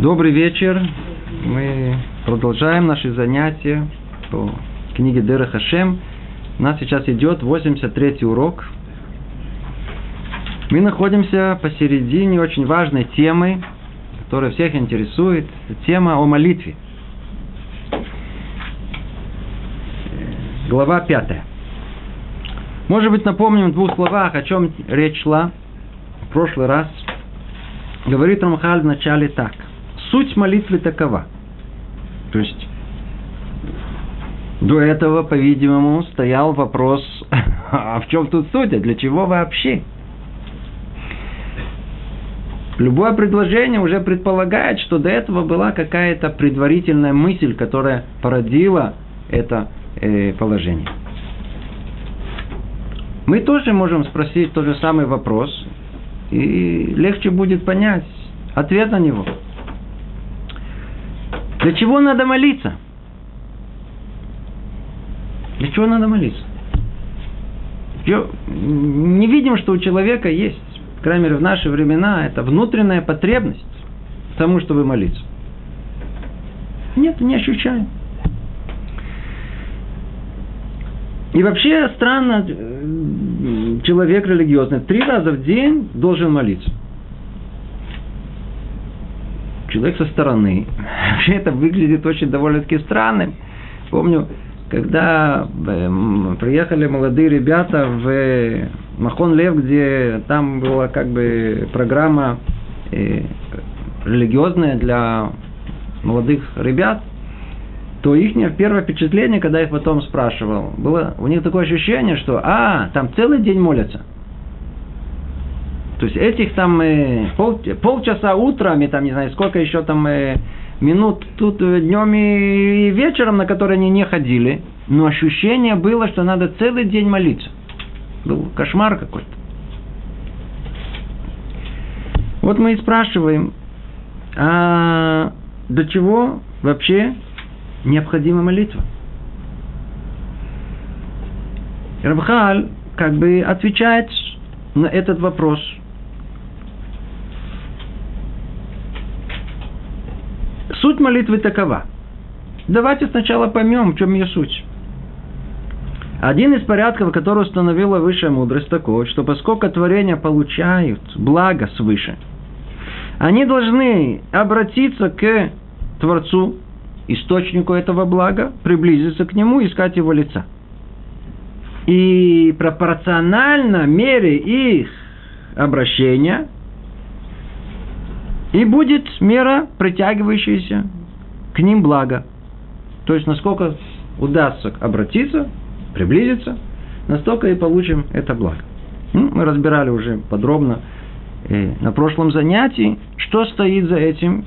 Добрый вечер. Мы продолжаем наши занятия по книге Дера Хашем. У нас сейчас идет 83 урок. Мы находимся посередине очень важной темы, которая всех интересует. Тема о молитве. Глава 5. Может быть, напомним в двух словах, о чем речь шла в прошлый раз. Говорит Рамхаль в начале так – Суть молитвы такова. То есть, до этого, по-видимому, стоял вопрос, а в чем тут суть, а для чего вообще? Любое предложение уже предполагает, что до этого была какая-то предварительная мысль, которая породила это э, положение. Мы тоже можем спросить тот же самый вопрос, и легче будет понять ответ на него. Для чего надо молиться? Для чего надо молиться? Не видим, что у человека есть, по крайней мере, в наши времена, это внутренняя потребность к тому, чтобы молиться. Нет, не ощущаем. И вообще странно, э, человек религиозный три раза в день должен молиться человек со стороны. Вообще это выглядит очень довольно-таки странным. Помню, когда эм, приехали молодые ребята в Махон Лев, где там была как бы программа э, религиозная для молодых ребят, то их первое впечатление, когда я их потом спрашивал, было у них такое ощущение, что а, там целый день молятся. То есть этих там э, пол, полчаса утром и там не знаю сколько еще там э, минут тут э, днем и вечером, на которые они не ходили, но ощущение было, что надо целый день молиться. Был кошмар какой-то. Вот мы и спрашиваем, а до чего вообще необходима молитва? Рабхаль как бы отвечает на этот вопрос – Суть молитвы такова. Давайте сначала поймем, в чем ее суть. Один из порядков, который установила высшая мудрость, такой, что поскольку творения получают благо свыше, они должны обратиться к Творцу, источнику этого блага, приблизиться к нему, искать его лица. И пропорционально мере их обращения – и будет мера, притягивающаяся к ним благо. То есть, насколько удастся обратиться, приблизиться, настолько и получим это благо. Ну, мы разбирали уже подробно э, на прошлом занятии, что стоит за этим.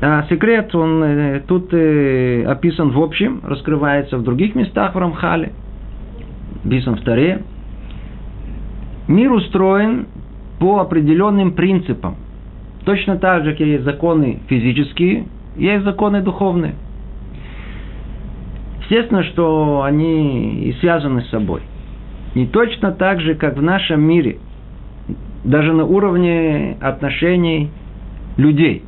А секрет, он э, тут э, описан в общем, раскрывается в других местах в Рамхале, описан в Таре. Мир устроен по определенным принципам. Точно так же, как есть законы физические, есть законы духовные. Естественно, что они и связаны с собой. Не точно так же, как в нашем мире, даже на уровне отношений людей.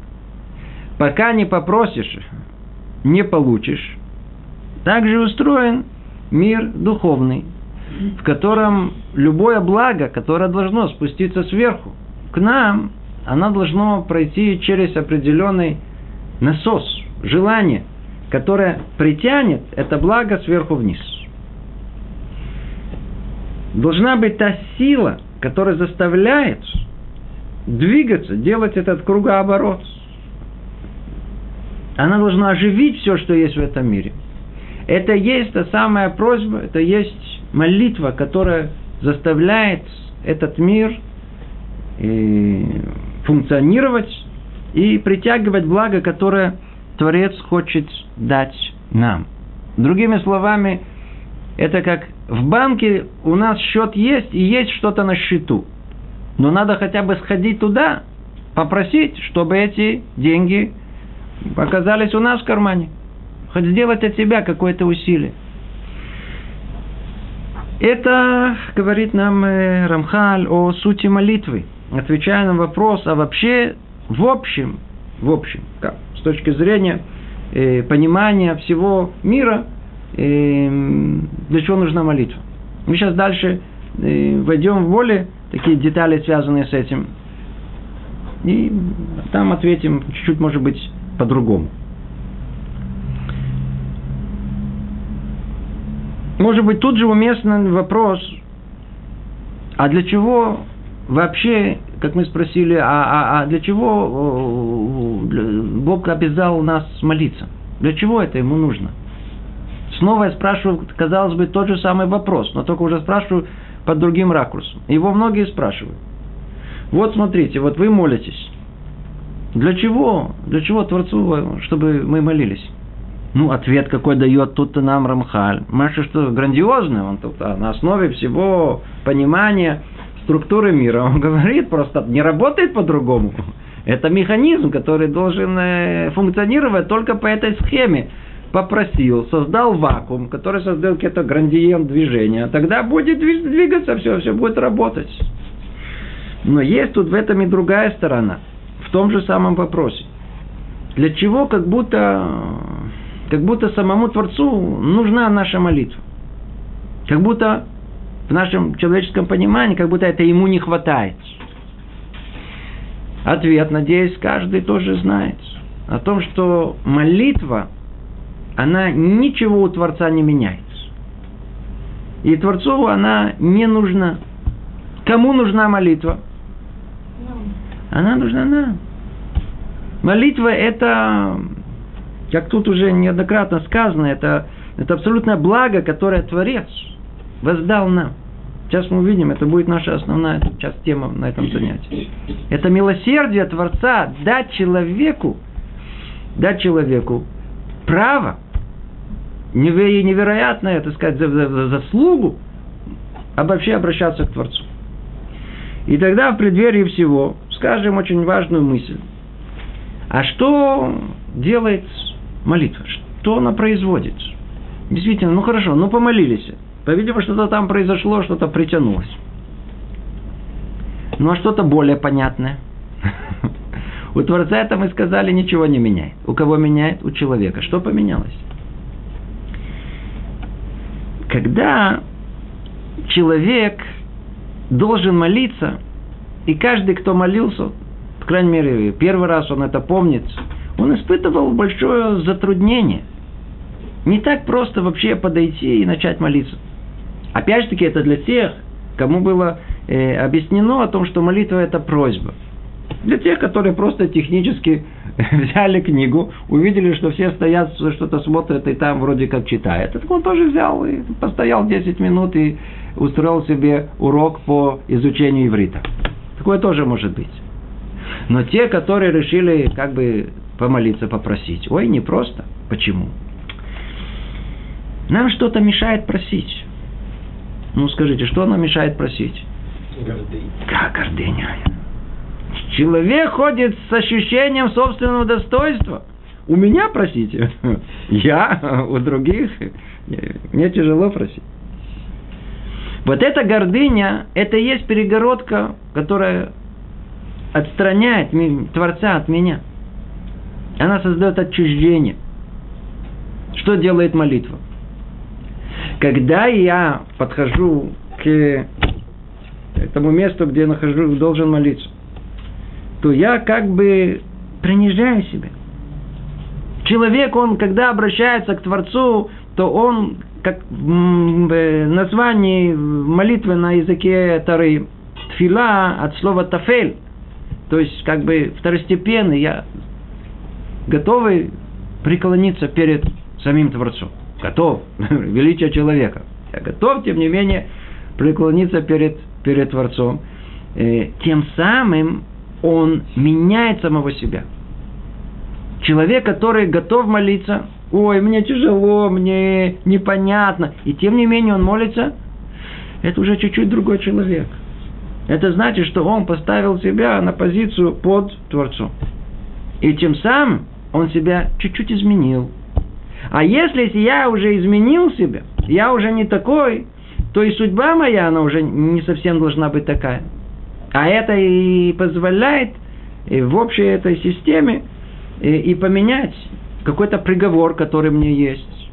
Пока не попросишь, не получишь. Также устроен мир духовный в котором любое благо, которое должно спуститься сверху к нам, оно должно пройти через определенный насос, желание, которое притянет это благо сверху вниз. Должна быть та сила, которая заставляет двигаться, делать этот кругооборот. Она должна оживить все, что есть в этом мире. Это есть та самая просьба, это есть молитва, которая заставляет этот мир э, функционировать и притягивать благо, которое Творец хочет дать нам. Другими словами, это как в банке у нас счет есть и есть что-то на счету. Но надо хотя бы сходить туда, попросить, чтобы эти деньги оказались у нас в кармане. Хоть сделать от себя какое-то усилие. Это говорит нам э, Рамхаль о сути молитвы, отвечая на вопрос, а вообще в общем, в общем, как, с точки зрения э, понимания всего мира, э, для чего нужна молитва. Мы сейчас дальше э, войдем в более такие детали, связанные с этим. И там ответим чуть-чуть, может быть, по-другому. Может быть, тут же уместный вопрос, а для чего вообще, как мы спросили, а, а, а для чего Бог обязал нас молиться? Для чего это ему нужно? Снова я спрашиваю, казалось бы, тот же самый вопрос, но только уже спрашиваю под другим ракурсом. Его многие спрашивают. Вот смотрите, вот вы молитесь. Для чего? Для чего Творцу, чтобы мы молились? Ну, ответ какой дает тут нам Рамхаль. Маша, что грандиозный, он тут а, на основе всего понимания структуры мира. Он говорит просто, не работает по-другому. Это механизм, который должен э, функционировать только по этой схеме. Попросил, создал вакуум, который создал какое-то грандиент движения. Тогда будет двигаться все, все будет работать. Но есть тут в этом и другая сторона. В том же самом вопросе. Для чего как будто как будто самому Творцу нужна наша молитва. Как будто в нашем человеческом понимании, как будто это ему не хватает. Ответ, надеюсь, каждый тоже знает. О том, что молитва, она ничего у Творца не меняет. И Творцу она не нужна. Кому нужна молитва? Она нужна нам. Молитва – это как тут уже неоднократно сказано, это, это абсолютное благо, которое Творец воздал нам. Сейчас мы увидим, это будет наша основная часть тема на этом занятии. Это милосердие Творца дать человеку, дать человеку право, невероятное, так сказать, за, за, за заслугу, вообще обращаться к Творцу. И тогда в преддверии всего скажем очень важную мысль. А что делает молитва. Что она производит? Действительно, ну хорошо, ну помолились. По-видимому, что-то там произошло, что-то притянулось. Ну а что-то более понятное. У Творца это мы сказали, ничего не меняет. У кого меняет? У человека. Что поменялось? Когда человек должен молиться, и каждый, кто молился, по крайней мере, первый раз он это помнит, он испытывал большое затруднение. Не так просто вообще подойти и начать молиться. Опять же таки, это для тех, кому было э, объяснено о том, что молитва – это просьба. Для тех, которые просто технически взяли книгу, увидели, что все стоят, что-то смотрят и там вроде как читают. Так он тоже взял и постоял 10 минут и устроил себе урок по изучению иврита. Такое тоже может быть. Но те, которые решили как бы помолиться, попросить. Ой, не просто. Почему? Нам что-то мешает просить. Ну, скажите, что нам мешает просить? Гордыня. Как гордыня? Человек ходит с ощущением собственного достоинства. У меня просите. Я, у других. Мне тяжело просить. Вот эта гордыня, это и есть перегородка, которая отстраняет Творца от меня – она создает отчуждение. Что делает молитва? Когда я подхожу к этому месту, где я нахожу, должен молиться, то я как бы принижаю себя. Человек, он, когда обращается к Творцу, то он, как в названии молитвы на языке Тары, тфила от слова тафель, то есть как бы второстепенный, я готовы преклониться перед самим Творцом. Готов. Величие человека. Я готов, тем не менее, преклониться перед, перед Творцом. Э, тем самым он меняет самого себя. Человек, который готов молиться, ой, мне тяжело, мне непонятно, и тем не менее он молится, это уже чуть-чуть другой человек. Это значит, что он поставил себя на позицию под Творцом. И тем самым он себя чуть-чуть изменил. А если я уже изменил себя, я уже не такой, то и судьба моя, она уже не совсем должна быть такая. А это и позволяет в общей этой системе и поменять какой-то приговор, который мне есть.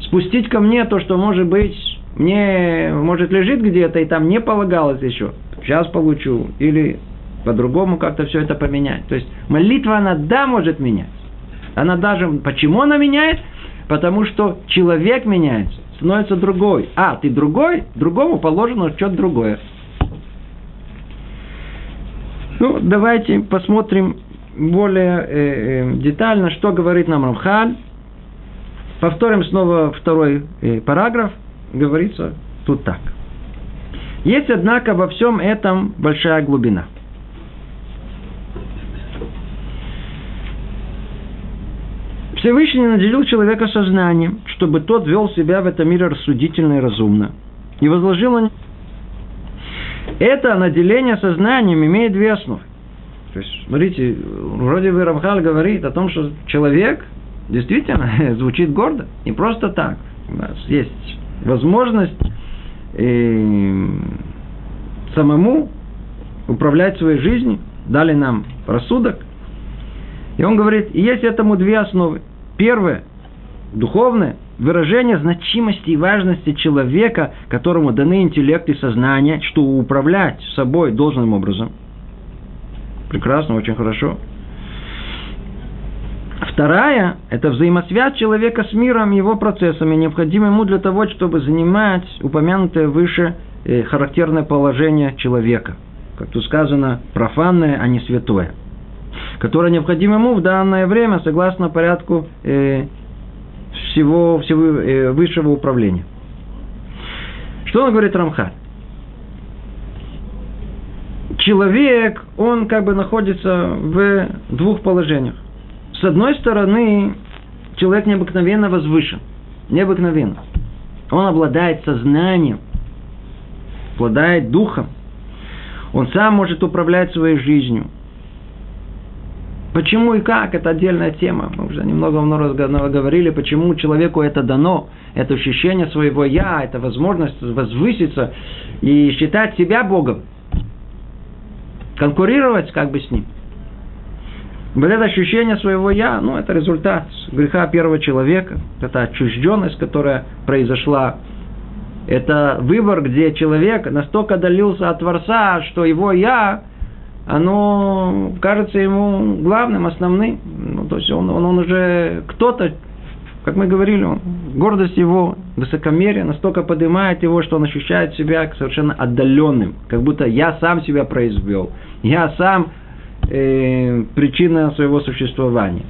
Спустить ко мне то, что может быть, мне, может, лежит где-то и там не полагалось еще. Сейчас получу. Или по-другому как-то все это поменять. То есть молитва, она да, может менять. Она даже... Почему она меняет? Потому что человек меняется, становится другой. А, ты другой, другому положено что-то другое. Ну, давайте посмотрим более э, э, детально, что говорит нам Рамхаль. Повторим снова второй э, параграф. Говорится тут так. Есть, однако, во всем этом большая глубина. Всевышний наделил человека сознанием, чтобы тот вел себя в этом мире рассудительно и разумно. И возложил на это наделение сознанием имеет две основы. То есть, смотрите, вроде бы Рамхаль говорит о том, что человек действительно звучит гордо, не просто так. У нас есть возможность э, самому управлять своей жизнью, дали нам рассудок. И он говорит, есть этому две основы. Первое, духовное, выражение значимости и важности человека, которому даны интеллект и сознание, что управлять собой должным образом. Прекрасно, очень хорошо. Вторая – это взаимосвязь человека с миром, его процессами, необходимым ему для того, чтобы занимать упомянутое выше э, характерное положение человека. Как тут сказано, профанное, а не святое. Которое необходимо ему в данное время, согласно порядку э, всего, всего э, высшего управления. Что он говорит Рамхаль? Человек, он как бы находится в двух положениях. С одной стороны, человек необыкновенно возвышен. Необыкновенно. Он обладает сознанием, обладает духом. Он сам может управлять своей жизнью. Почему и как, это отдельная тема. Мы уже немного много говорили, почему человеку это дано, это ощущение своего «я», это возможность возвыситься и считать себя Богом. Конкурировать как бы с Ним. Вот это ощущение своего «я», ну, это результат греха первого человека, это отчужденность, которая произошла это выбор, где человек настолько отдалился от Творца, что его «я» оно кажется ему главным, основным. Ну, то есть он, он, он уже кто-то, как мы говорили, он, гордость его, высокомерие настолько поднимает его, что он ощущает себя совершенно отдаленным, как будто я сам себя произвел, я сам э, причина своего существования.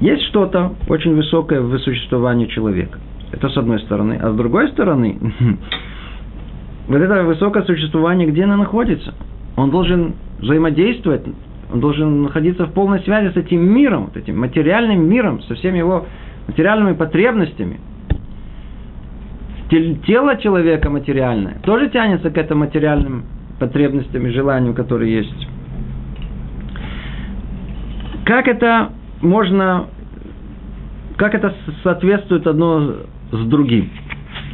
Есть что-то очень высокое в существовании человека. Это с одной стороны. А с другой стороны, вот это высокое существование, где оно находится? Он должен взаимодействовать, он должен находиться в полной связи с этим миром, вот этим материальным миром, со всеми его материальными потребностями. Тело человека материальное тоже тянется к этим материальным потребностям и желаниям, которые есть. Как это можно, как это соответствует одно с другим?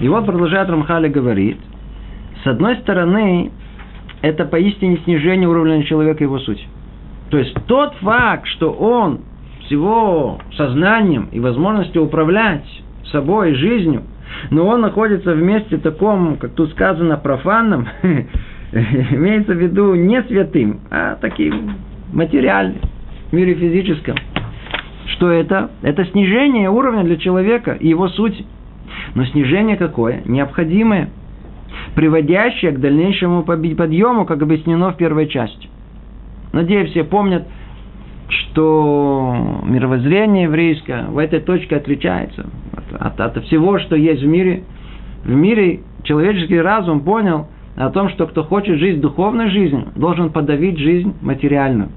И вот продолжает Рамхали говорит, с одной стороны, это поистине снижение уровня человека его суть. То есть тот факт, что он с его сознанием и возможностью управлять собой, жизнью, но он находится в месте таком, как тут сказано, профанном, имеется в виду не святым, а таким материальным, в мире физическом. Что это? Это снижение уровня для человека и его сути. Но снижение какое? Необходимое приводящее к дальнейшему подъему, как объяснено в первой части. Надеюсь, все помнят, что мировоззрение еврейское в этой точке отличается от, от, от всего, что есть в мире. В мире человеческий разум понял о том, что кто хочет жить духовной жизнью, должен подавить жизнь материальную.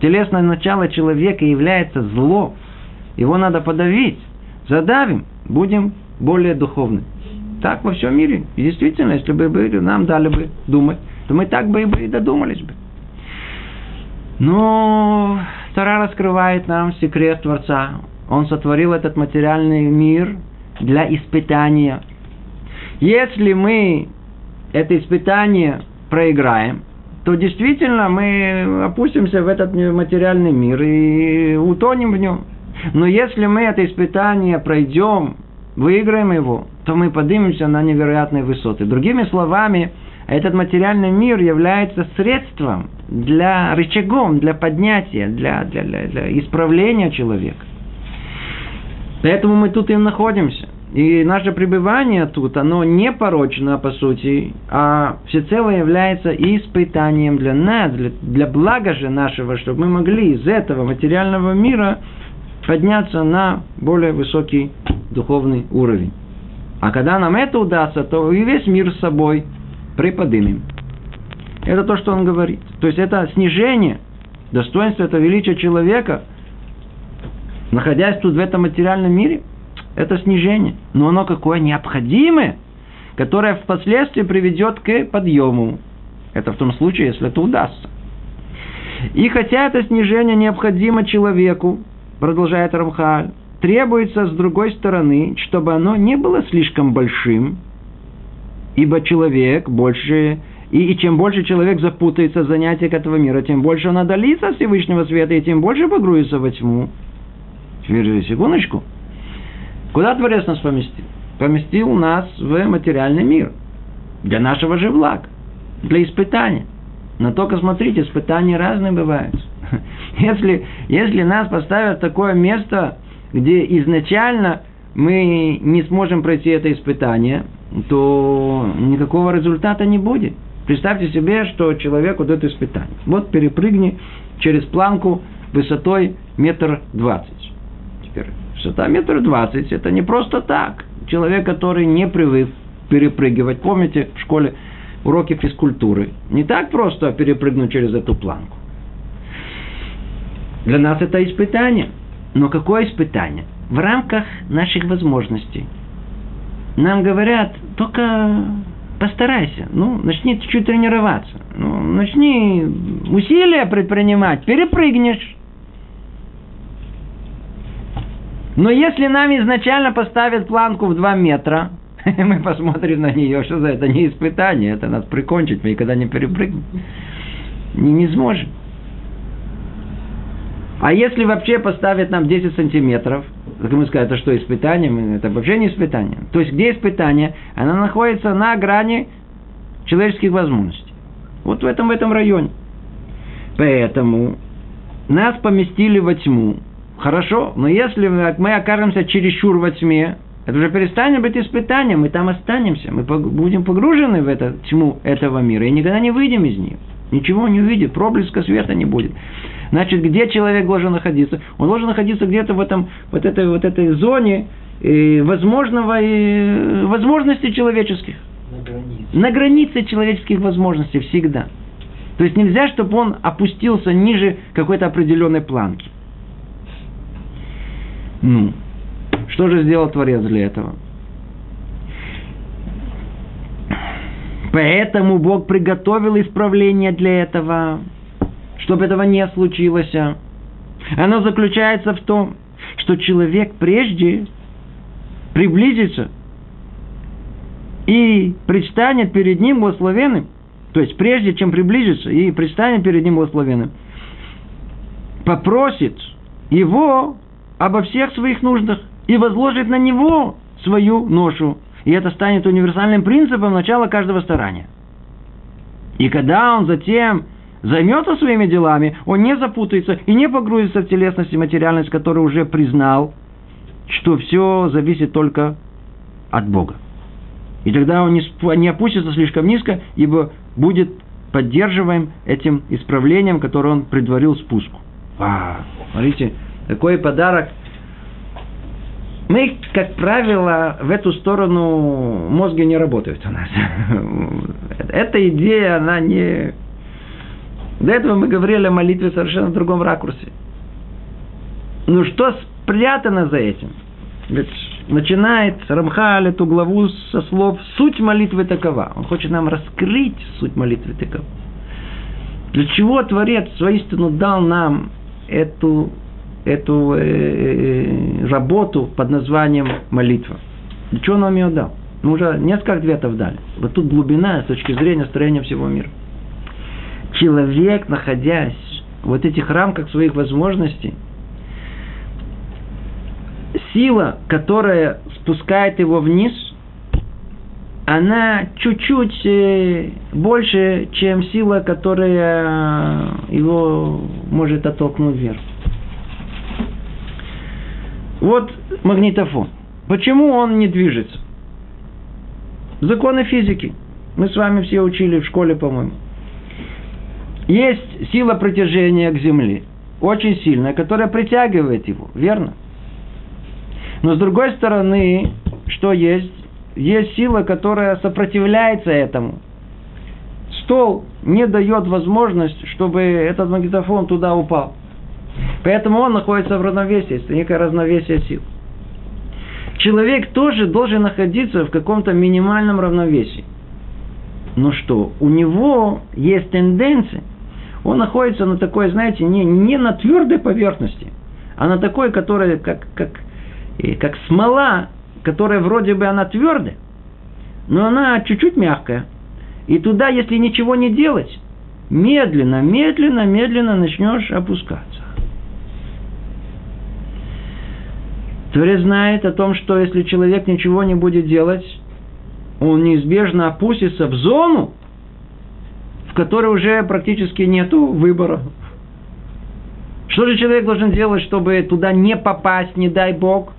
Телесное начало человека является зло. Его надо подавить. Задавим, будем более духовны. Так во всем мире. И действительно, если бы были, нам дали бы думать, то мы так бы и додумались бы. Но Тара раскрывает нам секрет Творца. Он сотворил этот материальный мир для испытания. Если мы это испытание проиграем, то действительно мы опустимся в этот материальный мир и утонем в нем. Но если мы это испытание пройдем, выиграем его, то мы поднимемся на невероятные высоты. Другими словами, этот материальный мир является средством для рычагом, для поднятия, для, для, для, для исправления человека. Поэтому мы тут и находимся. И наше пребывание тут, оно не порочно, по сути, а всецело является испытанием для нас, для, для блага же нашего, чтобы мы могли из этого материального мира подняться на более высокий духовный уровень. А когда нам это удастся, то и весь мир с собой приподнимем. Это то, что он говорит. То есть это снижение достоинства, это величия человека, находясь тут в этом материальном мире, это снижение. Но оно какое необходимое, которое впоследствии приведет к подъему. Это в том случае, если это удастся. И хотя это снижение необходимо человеку, продолжает Рамхаль, требуется с другой стороны, чтобы оно не было слишком большим, ибо человек больше и, и чем больше человек запутается в занятиях этого мира, тем больше он отдалится от Всевышнего света, и тем больше погрузится во тьму. Теперь, секундочку. Куда Творец нас поместил? Поместил нас в материальный мир. Для нашего же блага. Для испытания. Но только смотрите, испытания разные бывают. Если, если нас поставят в такое место, где изначально мы не сможем пройти это испытание, то никакого результата не будет. Представьте себе, что человек вот это испытание. Вот перепрыгни через планку высотой метр двадцать. Теперь высота метр двадцать, это не просто так. Человек, который не привык перепрыгивать. Помните в школе уроки физкультуры? Не так просто перепрыгнуть через эту планку. Для нас это испытание. Но какое испытание? В рамках наших возможностей. Нам говорят, только постарайся, ну, начни чуть-чуть тренироваться, ну, начни усилия предпринимать, перепрыгнешь. Но если нам изначально поставят планку в 2 метра, мы посмотрим на нее, что за это не испытание, это нас прикончить, мы никогда не перепрыгнем. Не, не сможем. А если вообще поставят нам 10 сантиметров, так мы скажем, это что, испытание? Это вообще не испытание. То есть, где испытание? Она находится на грани человеческих возможностей. Вот в этом, в этом районе. Поэтому нас поместили во тьму. Хорошо, но если мы окажемся чересчур во тьме, это уже перестанет быть испытанием, мы там останемся, мы будем погружены в эту тьму этого мира и никогда не выйдем из нее. Ничего не увидит, проблеска света не будет. Значит, где человек должен находиться? Он должен находиться где-то в этом, вот этой, вот этой зоне э, возможного, э, возможностей человеческих. На границе. На границе человеческих возможностей всегда. То есть нельзя, чтобы он опустился ниже какой-то определенной планки. Ну, что же сделал Творец для этого? Поэтому Бог приготовил исправление для этого чтобы этого не случилось. Оно заключается в том, что человек прежде приблизится и предстанет перед ним благословенным, то есть прежде чем приблизиться и предстанет перед ним благословенным, попросит его обо всех своих нуждах и возложит на него свою ношу. И это станет универсальным принципом начала каждого старания. И когда он затем займется своими делами, он не запутается и не погрузится в телесность и материальность, который уже признал, что все зависит только от Бога. И тогда он не опустится слишком низко, ибо будет поддерживаем этим исправлением, которое он предварил спуску. А, смотрите, такой подарок. Мы, как правило, в эту сторону мозги не работают у нас. Эта идея, она не, до этого мы говорили о молитве совершенно в другом ракурсе. Ну что спрятано за этим? Ведь начинает Рамхаль эту главу со слов «суть молитвы такова». Он хочет нам раскрыть суть молитвы такова. Для чего Творец воистину дал нам эту, эту э, э, работу под названием молитва? Для чего он нам ее дал? Мы уже несколько ответов дали. Вот тут глубина с точки зрения строения всего мира. Человек, находясь в вот этих рамках своих возможностей, сила, которая спускает его вниз, она чуть-чуть э, больше, чем сила, которая его может оттолкнуть вверх. Вот магнитофон. Почему он не движется? Законы физики. Мы с вами все учили в школе, по-моему. Есть сила притяжения к Земле, очень сильная, которая притягивает его, верно? Но с другой стороны, что есть? Есть сила, которая сопротивляется этому. Стол не дает возможность, чтобы этот магнитофон туда упал. Поэтому он находится в равновесии, это некое равновесие сил. Человек тоже должен находиться в каком-то минимальном равновесии. Но что? У него есть тенденция. Он находится на такой, знаете, не, не на твердой поверхности, а на такой, которая как, как, как смола, которая вроде бы она твердая, но она чуть-чуть мягкая. И туда, если ничего не делать, медленно, медленно, медленно начнешь опускаться. Творец знает о том, что если человек ничего не будет делать, он неизбежно опустится в зону, которой уже практически нет выбора. Что же человек должен делать, чтобы туда не попасть, не дай Бог?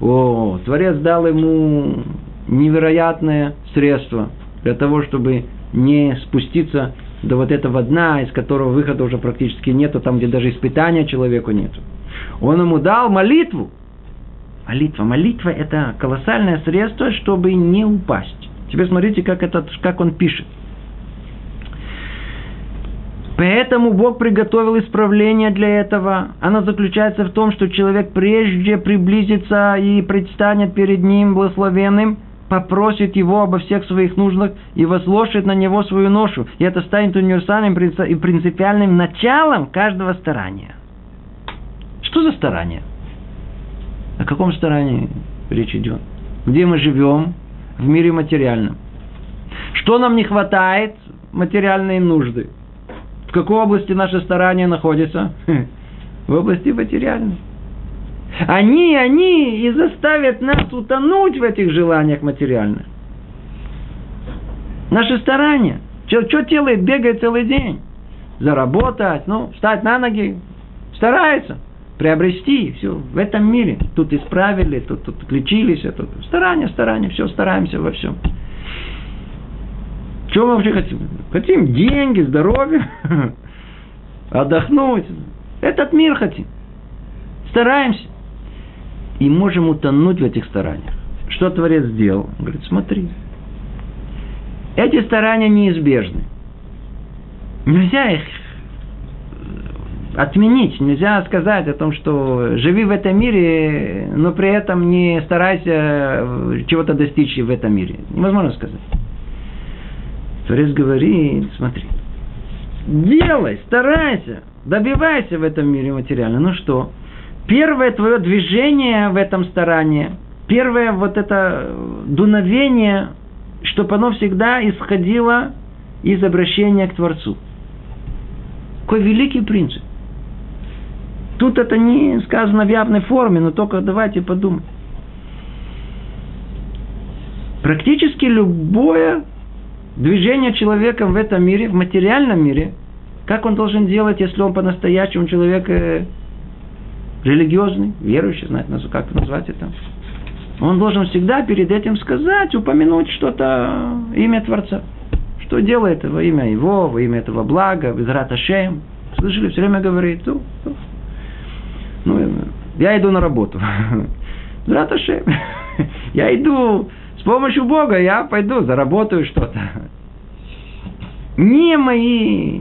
О, Творец дал ему невероятное средство для того, чтобы не спуститься до вот этого дна, из которого выхода уже практически нету, там, где даже испытания человеку нету. Он ему дал молитву, Молитва. Молитва – это колоссальное средство, чтобы не упасть. Теперь смотрите, как, этот, как он пишет. Поэтому Бог приготовил исправление для этого. Оно заключается в том, что человек прежде приблизится и предстанет перед ним благословенным, попросит его обо всех своих нуждах и возложит на него свою ношу. И это станет универсальным и принципиальным началом каждого старания. Что за старание? О каком старании речь идет? Где мы живем? В мире материальном. Что нам не хватает? Материальные нужды. В какой области наше старание находится? В области материальной. Они, они и заставят нас утонуть в этих желаниях материальных. Наши старания. Что, делает? Бегает целый день. Заработать, ну, встать на ноги. Старается приобрести все в этом мире. Тут исправили, тут, тут лечились, тут старание, старание, все, стараемся во всем. Чего мы вообще хотим? Хотим деньги, здоровье, отдохнуть. Этот мир хотим. Стараемся. И можем утонуть в этих стараниях. Что Творец сделал? Он говорит, смотри. Эти старания неизбежны. Нельзя их отменить. Нельзя сказать о том, что живи в этом мире, но при этом не старайся чего-то достичь в этом мире. Невозможно сказать. Творец говорит, смотри, делай, старайся, добивайся в этом мире материально. Ну что? Первое твое движение в этом старании, первое вот это дуновение, чтобы оно всегда исходило из обращения к Творцу. Какой великий принцип. Тут это не сказано в явной форме, но только давайте подумаем. Практически любое движение человека в этом мире, в материальном мире, как он должен делать, если он по-настоящему человек э, религиозный, верующий, знает, как назвать это. Он должен всегда перед этим сказать, упомянуть что-то, имя Творца. Что делает во имя Его, во имя этого блага, Безрат Ашем. Слышали, все время говорит, ну, ну, я иду на работу. Раташем. Я иду с помощью Бога, я пойду, заработаю что-то. Не мои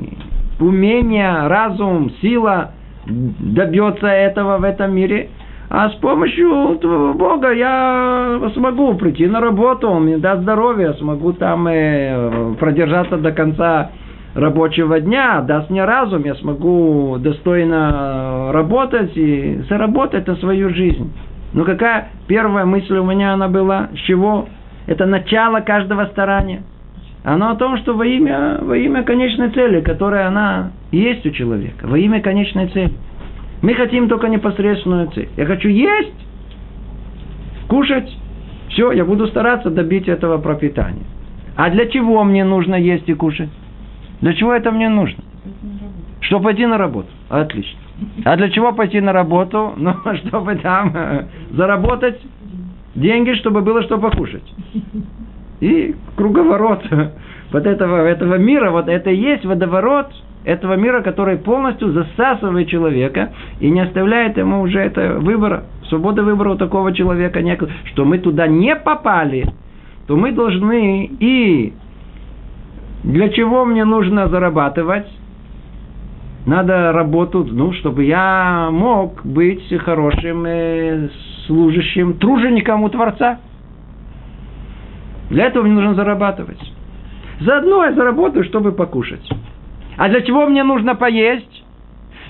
умения, разум, сила добьется этого в этом мире, а с помощью Бога я смогу прийти на работу, он мне даст здоровье, смогу там э, продержаться до конца рабочего дня, даст мне разум, я смогу достойно работать и заработать на свою жизнь. Ну какая первая мысль у меня она была? С чего? Это начало каждого старания. Оно о том, что во имя, во имя конечной цели, которая она есть у человека, во имя конечной цели. Мы хотим только непосредственную цель. Я хочу есть, кушать, все, я буду стараться добить этого пропитания. А для чего мне нужно есть и кушать? Для чего это мне нужно? Чтобы пойти на работу. Отлично. А для чего пойти на работу? Ну, чтобы там э, заработать деньги, чтобы было что покушать. И круговорот вот этого, этого мира, вот это и есть водоворот этого мира, который полностью засасывает человека и не оставляет ему уже это выбора, свободы выбора у такого человека нет, что мы туда не попали, то мы должны и для чего мне нужно зарабатывать, надо работу, ну, чтобы я мог быть хорошим э, служащим, тружеником у Творца. Для этого мне нужно зарабатывать. Заодно я заработаю, чтобы покушать. А для чего мне нужно поесть?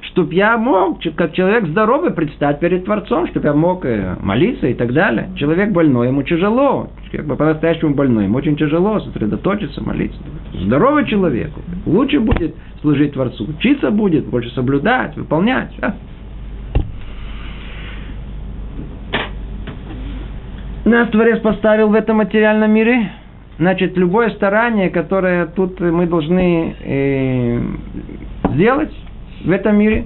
Чтоб я мог, как человек здоровый, предстать перед Творцом, чтобы я мог э, молиться и так далее. Человек больной, ему тяжело. Как бы по-настоящему больной, ему очень тяжело сосредоточиться, молиться. Здоровый человек лучше будет служить Творцу, учиться будет, больше соблюдать, выполнять. А? Нас Творец поставил в этом материальном мире. Значит, любое старание, которое тут мы должны э, сделать в этом мире,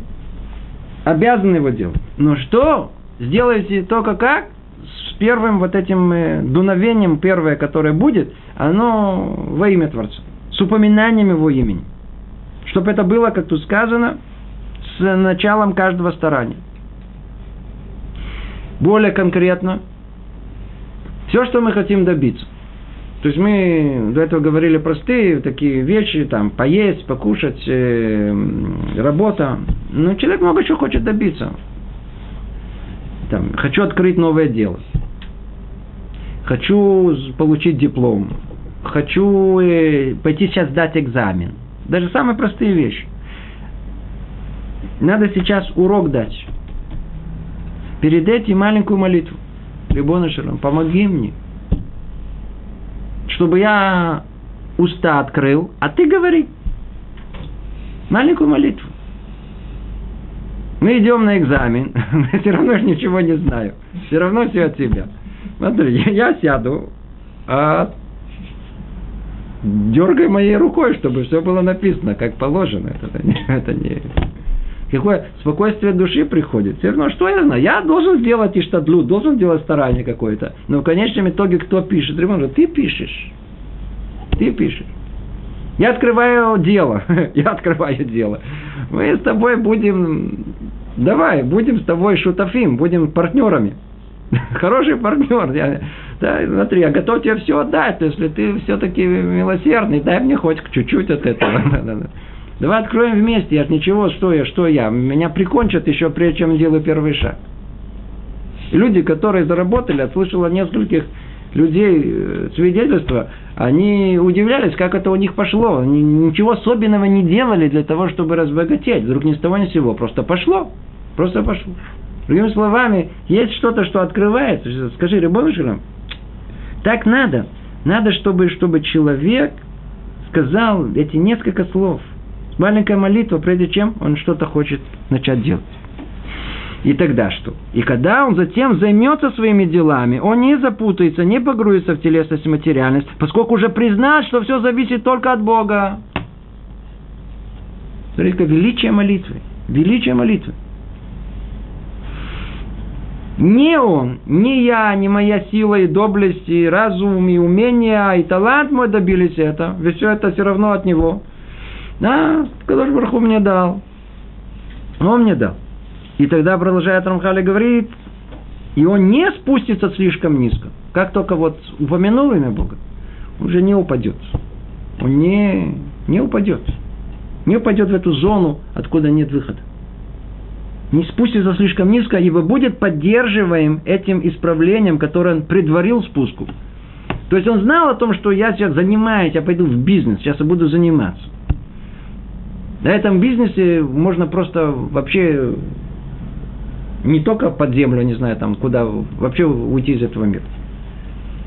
обязаны его делать. Но что? Сделайте только как? С первым вот этим э, дуновением, первое, которое будет, оно во имя Творца. С упоминанием его имени. Чтобы это было, как тут сказано, с началом каждого старания. Более конкретно, все, что мы хотим добиться. То есть мы до этого говорили простые такие вещи, там, поесть, покушать, э, работа. Но человек много чего хочет добиться. Там, хочу открыть новое дело. Хочу получить диплом. Хочу э, пойти сейчас сдать экзамен. Даже самые простые вещи. Надо сейчас урок дать. Перед этим маленькую молитву. Рибона Шалом, помоги мне, чтобы я уста открыл, а ты говори. Маленькую молитву. Мы идем на экзамен, все равно же ничего не знаю. Все равно все от себя. Смотри, я сяду, а дергай моей рукой, чтобы все было написано, как положено. Это не, это не, какое спокойствие души приходит. Все равно, что я знаю? Я должен сделать иштадлю, должен делать старание какое-то. Но в конечном итоге кто пишет? Ремон, ты пишешь. Ты пишешь. Я открываю дело. я открываю дело. Мы с тобой будем... Давай, будем с тобой шутафим, будем партнерами. Хороший партнер. Я, да, смотри, я готов тебе все отдать, если ты все-таки милосердный, дай мне хоть чуть-чуть от этого. Давай откроем вместе, я ничего, что что я. Меня прикончат еще прежде, чем делаю первый шаг. Люди, которые заработали, я слышал нескольких людей э, свидетельства, они удивлялись, как это у них пошло. Они ничего особенного не делали для того, чтобы разбогатеть. Вдруг ни с того ни с сего. Просто пошло. Просто пошло. Другими словами, есть что-то, что открывается. Скажи, Рыбоншилам, так надо. Надо, чтобы, чтобы человек сказал эти несколько слов – Маленькая молитва, прежде чем он что-то хочет начать делать. И тогда что? И когда он затем займется своими делами, он не запутается, не погрузится в телесность и материальность, поскольку уже признает, что все зависит только от Бога. Смотрите, величие молитвы. Величие молитвы. Не он, не я, не моя сила и доблесть, и разум, и умение, и талант мой добились это. Ведь все это все равно от него. Да, Кадош Барху мне дал. Он мне дал. И тогда продолжает Рамхали говорит, и он не спустится слишком низко. Как только вот упомянул имя Бога, уже не упадет. Он не, не упадет. Не упадет в эту зону, откуда нет выхода. Не спустится слишком низко, ибо будет поддерживаем этим исправлением, которое он предварил спуску. То есть он знал о том, что я сейчас занимаюсь, я пойду в бизнес, сейчас я буду заниматься. На этом бизнесе можно просто вообще не только под землю, не знаю, там, куда, вообще уйти из этого мира.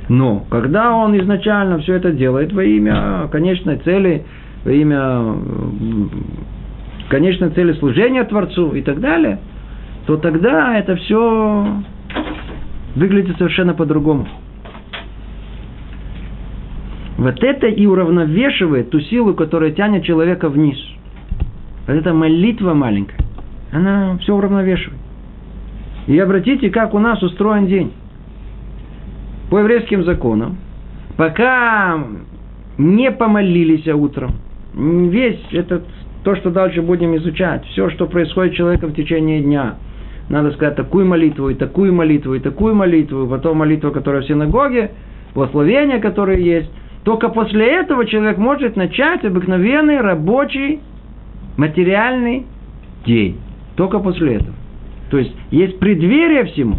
Но когда он изначально все это делает во имя конечной цели, во имя конечной цели служения Творцу и так далее, то тогда это все выглядит совершенно по-другому. Вот это и уравновешивает ту силу, которая тянет человека вниз. Вот эта молитва маленькая, она все уравновешивает. И обратите, как у нас устроен день. По еврейским законам, пока не помолились утром, весь этот, то, что дальше будем изучать, все, что происходит с человеком в течение дня, надо сказать такую молитву, и такую молитву, и такую молитву, потом молитва, которая в синагоге, благословения, которые есть, только после этого человек может начать обыкновенный рабочий материальный день. Только после этого. То есть есть преддверие всему.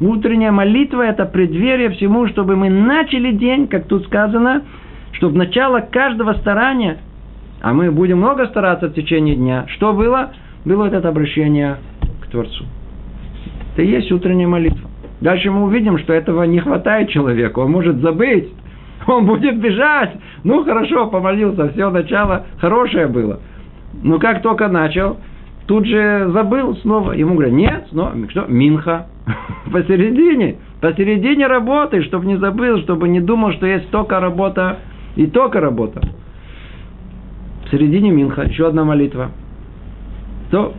Утренняя молитва – это преддверие всему, чтобы мы начали день, как тут сказано, чтобы начало каждого старания, а мы будем много стараться в течение дня, что было? Было это обращение к Творцу. Это и есть утренняя молитва. Дальше мы увидим, что этого не хватает человеку. Он может забыть, он будет бежать. Ну, хорошо, помолился, все начало хорошее было. Но как только начал, тут же забыл снова. Ему говорят, нет, снова, что? Минха. Посередине, посередине работы, чтобы не забыл, чтобы не думал, что есть только работа и только работа. В середине Минха, еще одна молитва. То,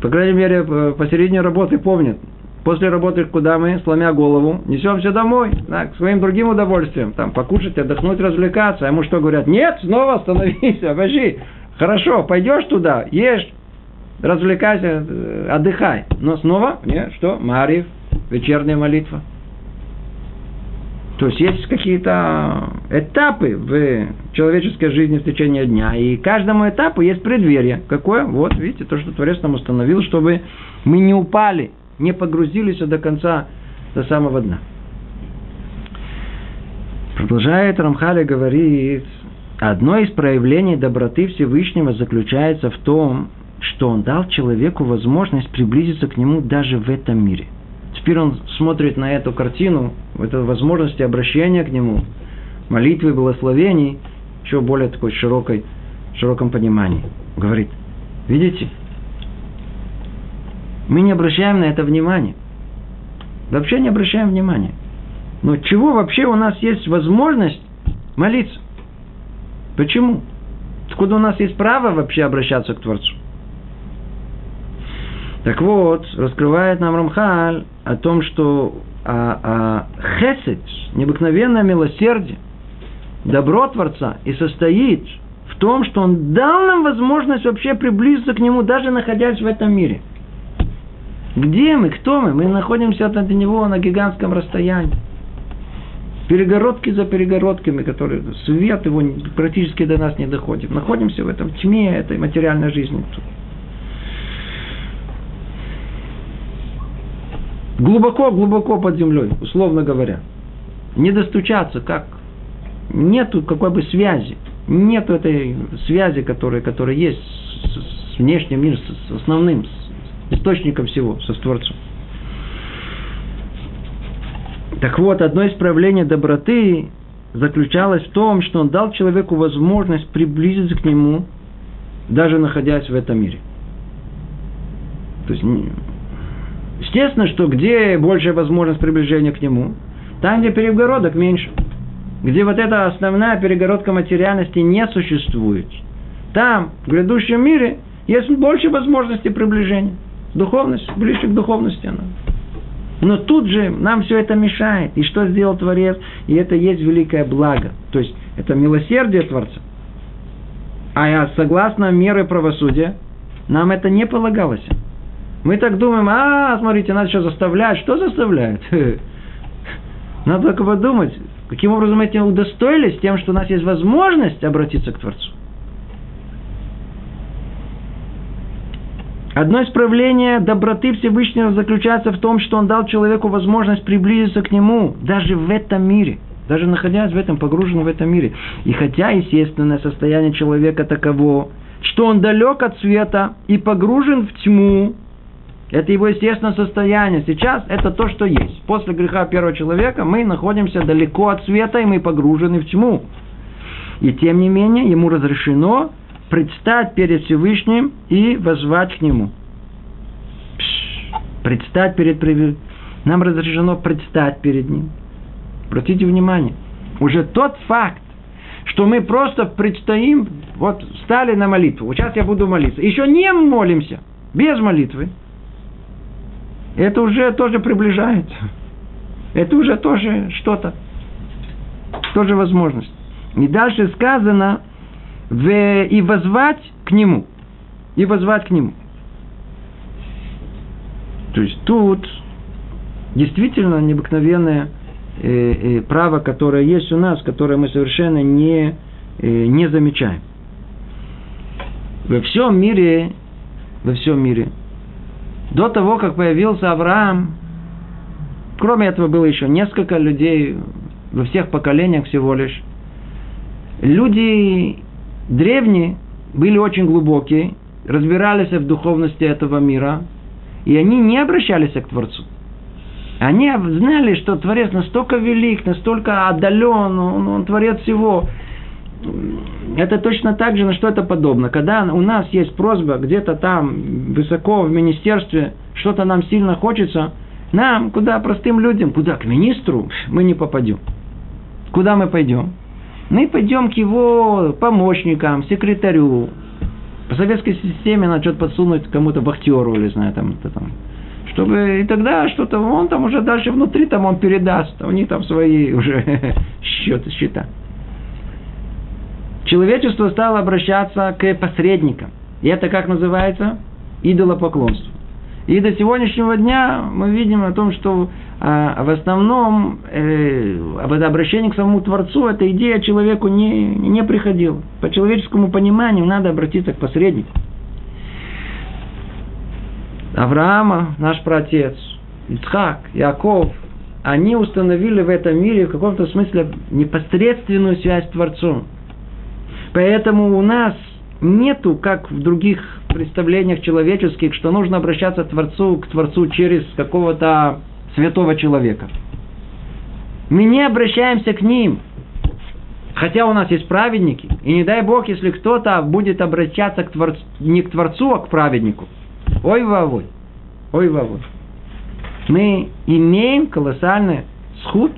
по крайней мере, посередине работы помнят. После работы куда мы, сломя голову, несемся домой, да, к своим другим удовольствиям. Там покушать, отдохнуть, развлекаться. А ему что говорят? Нет, снова остановись, обожди. Хорошо, пойдешь туда, ешь, развлекайся, э, отдыхай. Но снова, нет, что? Марьев, вечерняя молитва. То есть есть какие-то этапы в человеческой жизни в течение дня. И каждому этапу есть преддверие. Какое? Вот, видите, то, что Творец нам установил, чтобы мы не упали, не погрузились до конца, до самого дна. Продолжает Рамхали говорит, одно из проявлений доброты Всевышнего заключается в том, что он дал человеку возможность приблизиться к нему даже в этом мире. Теперь он смотрит на эту картину, эту возможность обращения к нему, молитвы благословений, еще более такой широкой, широком понимании. Говорит, видите, мы не обращаем на это внимания. Вообще не обращаем внимания. Но чего вообще у нас есть возможность молиться? Почему? Откуда у нас есть право вообще обращаться к Творцу? Так вот, раскрывает нам Рамхаль о том, что а, а, хесед, необыкновенное милосердие, добро Творца и состоит в том, что Он дал нам возможность вообще приблизиться к Нему, даже находясь в этом мире. Где мы? Кто мы? Мы находимся от Него на гигантском расстоянии. Перегородки за перегородками, которые свет его практически до нас не доходит. Находимся в этом тьме этой материальной жизни. Глубоко-глубоко под землей, условно говоря. Не достучаться, как? Нету какой бы связи. Нету этой связи, которая, которая есть с, с внешним миром, с, основным, с источником всего, со Творцом. Так вот, одно из проявлений доброты заключалось в том, что он дал человеку возможность приблизиться к нему, даже находясь в этом мире. То есть Естественно, что где большая возможность приближения к нему? Там, где перегородок меньше. Где вот эта основная перегородка материальности не существует. Там, в грядущем мире, есть больше возможностей приближения. Духовность, ближе к духовности она. Но тут же нам все это мешает. И что сделал Творец? И это есть великое благо. То есть, это милосердие Творца. А согласно меры правосудия, нам это не полагалось. Мы так думаем, а, смотрите, нас еще заставляют. Что заставляют? Надо только подумать, каким образом этим удостоились, тем, что у нас есть возможность обратиться к Творцу. Одно из проявлений доброты Всевышнего заключается в том, что Он дал человеку возможность приблизиться к Нему даже в этом мире, даже находясь в этом, погруженном в этом мире. И хотя естественное состояние человека таково, что он далек от света и погружен в тьму, Это его естественное состояние. Сейчас это то, что есть. После греха первого человека мы находимся далеко от света, и мы погружены в тьму. И тем не менее, ему разрешено предстать перед Всевышним и возвать к нему. Предстать перед... Нам разрешено предстать перед ним. Обратите внимание. Уже тот факт, что мы просто предстоим, вот встали на молитву, вот сейчас я буду молиться, еще не молимся, без молитвы, это уже тоже приближается. Это уже тоже что-то. Тоже возможность. И дальше сказано, и возвать к нему. И возвать к нему. То есть тут действительно необыкновенное э, э, право, которое есть у нас, которое мы совершенно не, э, не замечаем. Во всем мире, во всем мире, до того, как появился Авраам, кроме этого было еще несколько людей во всех поколениях всего лишь, люди древние были очень глубокие, разбирались в духовности этого мира, и они не обращались к Творцу. Они знали, что Творец настолько велик, настолько отдален, он, он Творец всего. Это точно так же, на что это подобно. Когда у нас есть просьба где-то там, высоко в министерстве, что-то нам сильно хочется, нам, куда простым людям, куда к министру, мы не попадем. Куда мы пойдем? Мы пойдем к его помощникам, секретарю. По советской системе надо что-то подсунуть кому-то вахтеру или знаю, там, это, там, чтобы и тогда что-то он там уже дальше внутри там он передаст, у них там свои уже счеты, счета. Человечество стало обращаться к посредникам. И это как называется? Идолопоклонство. И до сегодняшнего дня мы видим о том, что а, в основном э, обращение к самому Творцу, эта идея человеку не, не приходила. По человеческому пониманию надо обратиться к посреднику. Авраама, наш праотец, Ицхак, Яков, они установили в этом мире в каком-то смысле непосредственную связь с Творцом. Поэтому у нас нету, как в других представлениях человеческих, что нужно обращаться к Творцу, к Творцу через какого-то святого человека. Мы не обращаемся к ним. Хотя у нас есть праведники. И не дай Бог, если кто-то будет обращаться к творцу, не к Творцу, а к праведнику. Ой, вовой. Ой, вовой. Мы имеем колоссальный сход,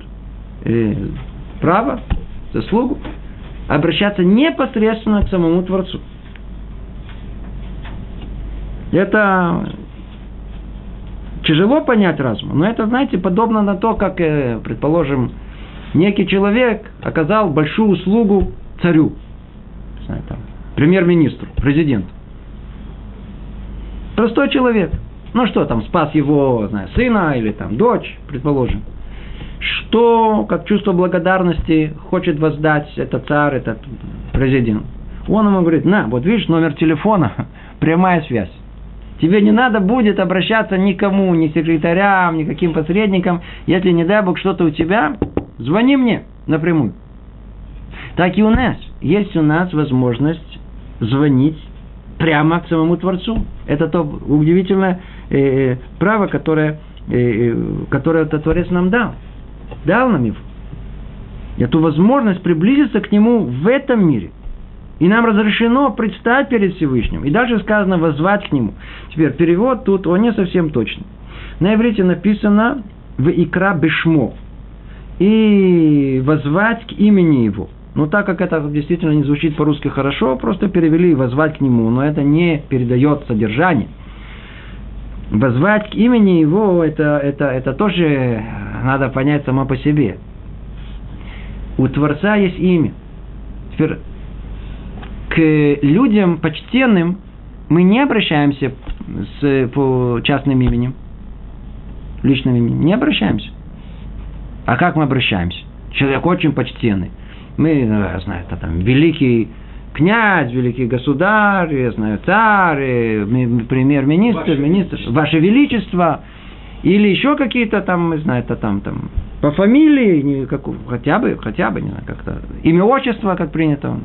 э, право, заслугу обращаться непосредственно к самому Творцу. Это тяжело понять разум, но это, знаете, подобно на то, как, э, предположим, некий человек оказал большую услугу царю, премьер-министру, президенту. Простой человек. Ну что там, спас его, знаю, сына или там дочь, предположим. Что, как чувство благодарности, хочет воздать этот царь, этот президент? Он ему говорит, на, вот видишь, номер телефона, прямая связь. Тебе не надо будет обращаться никому, ни секретарям, никаким посредникам. Если, не дай Бог, что-то у тебя, звони мне напрямую. Так и у нас. Есть у нас возможность звонить прямо к самому Творцу. Это то удивительное э, э право, которое, э, э, которое этот Творец нам дал. Дал нам его. Эту возможность приблизиться к Нему в этом мире. И нам разрешено предстать перед Всевышним. И дальше сказано возвать к Нему. Теперь перевод тут, он не совсем точный. На иврите написано в икра бешмо. И возвать к имени Его. Но так как это действительно не звучит по-русски хорошо, просто перевели возвать к Нему. Но это не передает содержание. Возвать к имени Его, это, это, это тоже надо понять само по себе. У Творца есть имя. Теперь к людям почтенным мы не обращаемся с, по частным именем, личным именем. Не обращаемся. А как мы обращаемся? Человек очень почтенный. Мы, ну, я знаю, это там великий князь, великий государь, я знаю, царь, премьер-министр, министр, ваше величество, или еще какие-то там, не знаю, это там, там, по фамилии, не, как, хотя бы, хотя бы, не знаю, как-то, имя, отчество, как принято.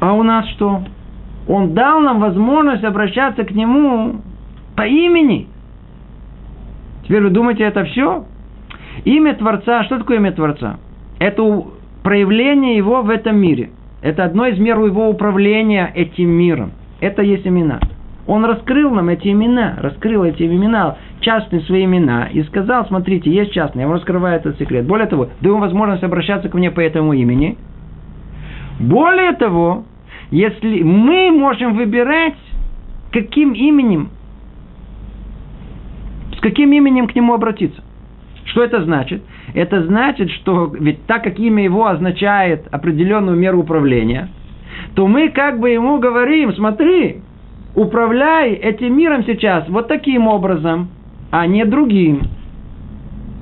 А у нас что? Он дал нам возможность обращаться к нему По имени. Теперь вы думаете, это все? Имя Творца, что такое имя Творца? Это проявление его в этом мире. Это одно из мер его управления этим миром. Это есть имена. Он раскрыл нам эти имена, раскрыл эти имена, частные свои имена, и сказал, смотрите, есть частные, я вам раскрываю этот секрет. Более того, даю возможность обращаться ко мне по этому имени. Более того, если мы можем выбирать, каким именем, с каким именем к нему обратиться. Что это значит? Это значит, что ведь так как имя его означает определенную меру управления, то мы как бы ему говорим, смотри, управляй этим миром сейчас вот таким образом, а не другим.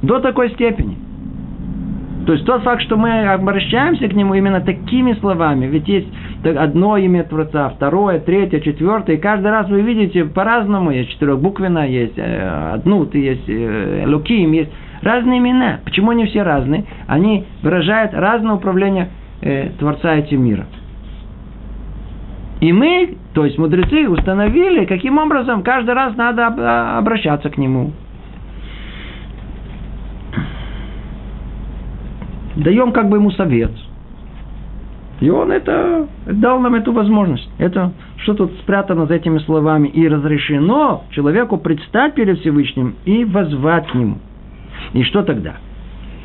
До такой степени. То есть тот факт, что мы обращаемся к нему именно такими словами, ведь есть одно имя Творца, второе, третье, четвертое, и каждый раз вы видите по-разному, есть четырехбуквенное, есть э, однут, есть э, луким, есть разные имена. Почему они все разные? Они выражают разное управление э, Творца этим миром. И мы, то есть мудрецы, установили, каким образом каждый раз надо обращаться к нему. Даем как бы ему совет. И он это дал нам эту возможность. Это что тут спрятано за этими словами? И разрешено человеку предстать перед Всевышним и возвать к нему. И что тогда?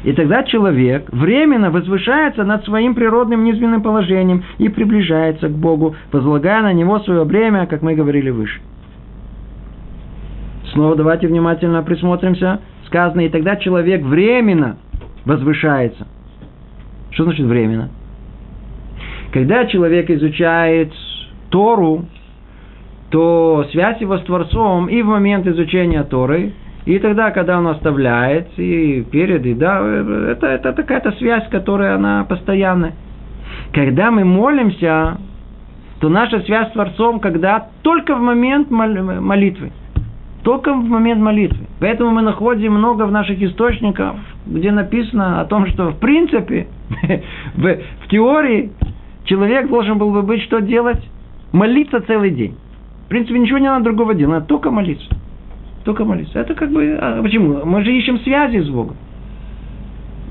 И тогда человек временно возвышается над своим природным низменным положением и приближается к Богу, возлагая на него свое бремя, как мы говорили выше. Снова давайте внимательно присмотримся. Сказано, и тогда человек временно возвышается. Что значит временно? Когда человек изучает Тору, то связь его с Творцом и в момент изучения Торы – и тогда, когда он оставляет, и перед, и да, это, это такая-то связь, которая она постоянная. Когда мы молимся, то наша связь с Творцом, когда только в момент молитвы. Только в момент молитвы. Поэтому мы находим много в наших источниках, где написано о том, что в принципе, в, в теории, человек должен был бы быть что делать? Молиться целый день. В принципе, ничего не надо другого делать, надо только молиться. Только молиться. Это как бы... А почему? Мы же ищем связи с Богом.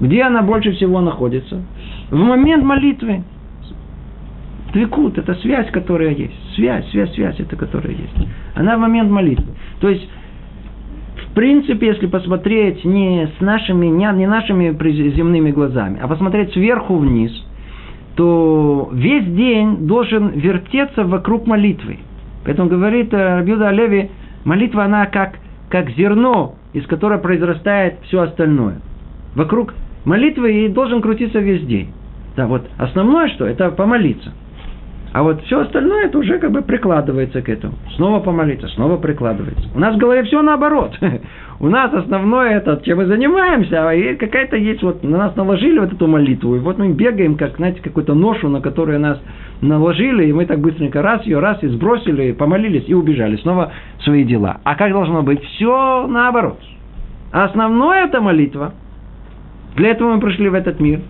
Где она больше всего находится? В момент молитвы. Твикут – это связь, которая есть. Связь, связь, связь – это которая есть. Она в момент молитвы. То есть, в принципе, если посмотреть не с нашими, не, нашими земными глазами, а посмотреть сверху вниз, то весь день должен вертеться вокруг молитвы. Поэтому говорит э, Рабиуда Олеви, Молитва, она как, как зерно, из которого произрастает все остальное. Вокруг молитвы и должен крутиться весь день. Да, вот основное что? Это помолиться. А вот все остальное это уже как бы прикладывается к этому. Снова помолиться, снова прикладывается. У нас в голове все наоборот. У нас основное это, чем мы занимаемся, а какая-то есть, вот на нас наложили вот эту молитву, и вот мы бегаем, как, знаете, какую-то ношу, на которую нас наложили, и мы так быстренько раз ее, раз и сбросили, помолились и убежали снова свои дела. А как должно быть? Все наоборот. А основное это молитва. Для этого мы пришли в этот мир.